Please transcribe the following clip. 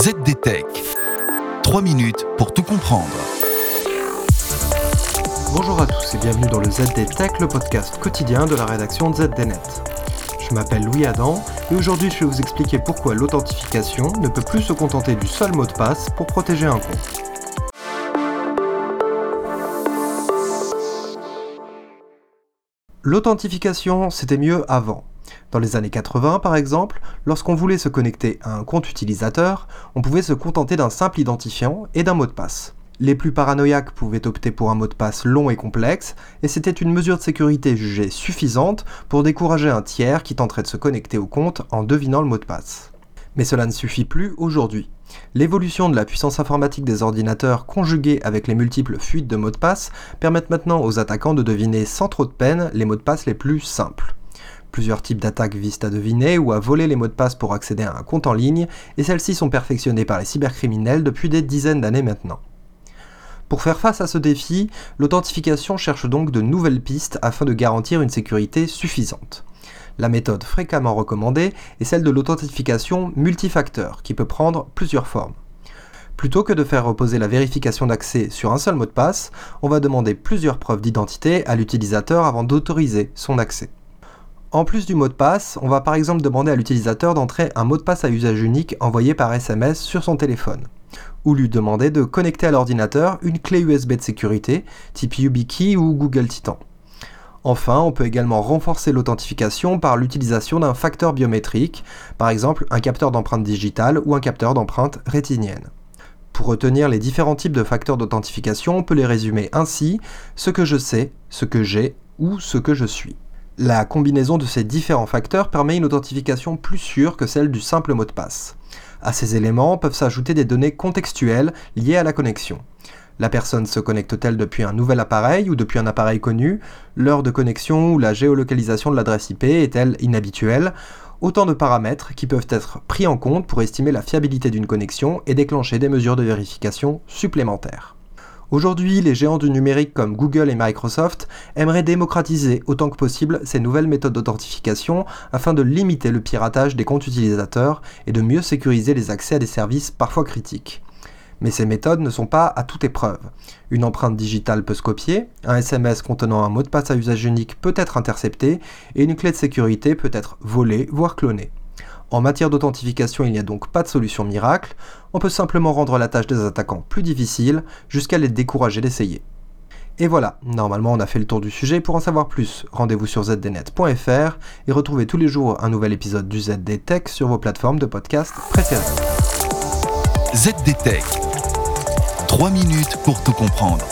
ZDTech. 3 minutes pour tout comprendre. Bonjour à tous et bienvenue dans le ZDTech, le podcast quotidien de la rédaction de ZDNet. Je m'appelle Louis Adam et aujourd'hui je vais vous expliquer pourquoi l'authentification ne peut plus se contenter du seul mot de passe pour protéger un compte. L'authentification, c'était mieux avant. Dans les années 80, par exemple, lorsqu'on voulait se connecter à un compte utilisateur, on pouvait se contenter d'un simple identifiant et d'un mot de passe. Les plus paranoïaques pouvaient opter pour un mot de passe long et complexe, et c'était une mesure de sécurité jugée suffisante pour décourager un tiers qui tenterait de se connecter au compte en devinant le mot de passe. Mais cela ne suffit plus aujourd'hui. L'évolution de la puissance informatique des ordinateurs conjuguée avec les multiples fuites de mots de passe permettent maintenant aux attaquants de deviner sans trop de peine les mots de passe les plus simples. Plusieurs types d'attaques visent à deviner ou à voler les mots de passe pour accéder à un compte en ligne, et celles-ci sont perfectionnées par les cybercriminels depuis des dizaines d'années maintenant. Pour faire face à ce défi, l'authentification cherche donc de nouvelles pistes afin de garantir une sécurité suffisante. La méthode fréquemment recommandée est celle de l'authentification multifacteur, qui peut prendre plusieurs formes. Plutôt que de faire reposer la vérification d'accès sur un seul mot de passe, on va demander plusieurs preuves d'identité à l'utilisateur avant d'autoriser son accès. En plus du mot de passe, on va par exemple demander à l'utilisateur d'entrer un mot de passe à usage unique envoyé par SMS sur son téléphone, ou lui demander de connecter à l'ordinateur une clé USB de sécurité type YubiKey ou Google Titan. Enfin, on peut également renforcer l'authentification par l'utilisation d'un facteur biométrique, par exemple un capteur d'empreinte digitale ou un capteur d'empreinte rétinienne. Pour retenir les différents types de facteurs d'authentification, on peut les résumer ainsi ce que je sais, ce que j'ai ou ce que je suis. La combinaison de ces différents facteurs permet une authentification plus sûre que celle du simple mot de passe. À ces éléments peuvent s'ajouter des données contextuelles liées à la connexion. La personne se connecte-t-elle depuis un nouvel appareil ou depuis un appareil connu L'heure de connexion ou la géolocalisation de l'adresse IP est-elle inhabituelle? Autant de paramètres qui peuvent être pris en compte pour estimer la fiabilité d'une connexion et déclencher des mesures de vérification supplémentaires. Aujourd'hui, les géants du numérique comme Google et Microsoft aimeraient démocratiser autant que possible ces nouvelles méthodes d'authentification afin de limiter le piratage des comptes utilisateurs et de mieux sécuriser les accès à des services parfois critiques. Mais ces méthodes ne sont pas à toute épreuve. Une empreinte digitale peut se copier, un SMS contenant un mot de passe à usage unique peut être intercepté, et une clé de sécurité peut être volée, voire clonée. En matière d'authentification, il n'y a donc pas de solution miracle, on peut simplement rendre la tâche des attaquants plus difficile jusqu'à les décourager d'essayer. Et voilà, normalement on a fait le tour du sujet. Pour en savoir plus, rendez-vous sur zdnet.fr et retrouvez tous les jours un nouvel épisode du ZD Tech sur vos plateformes de podcast préférées. ZD Tech. 3 minutes pour tout comprendre.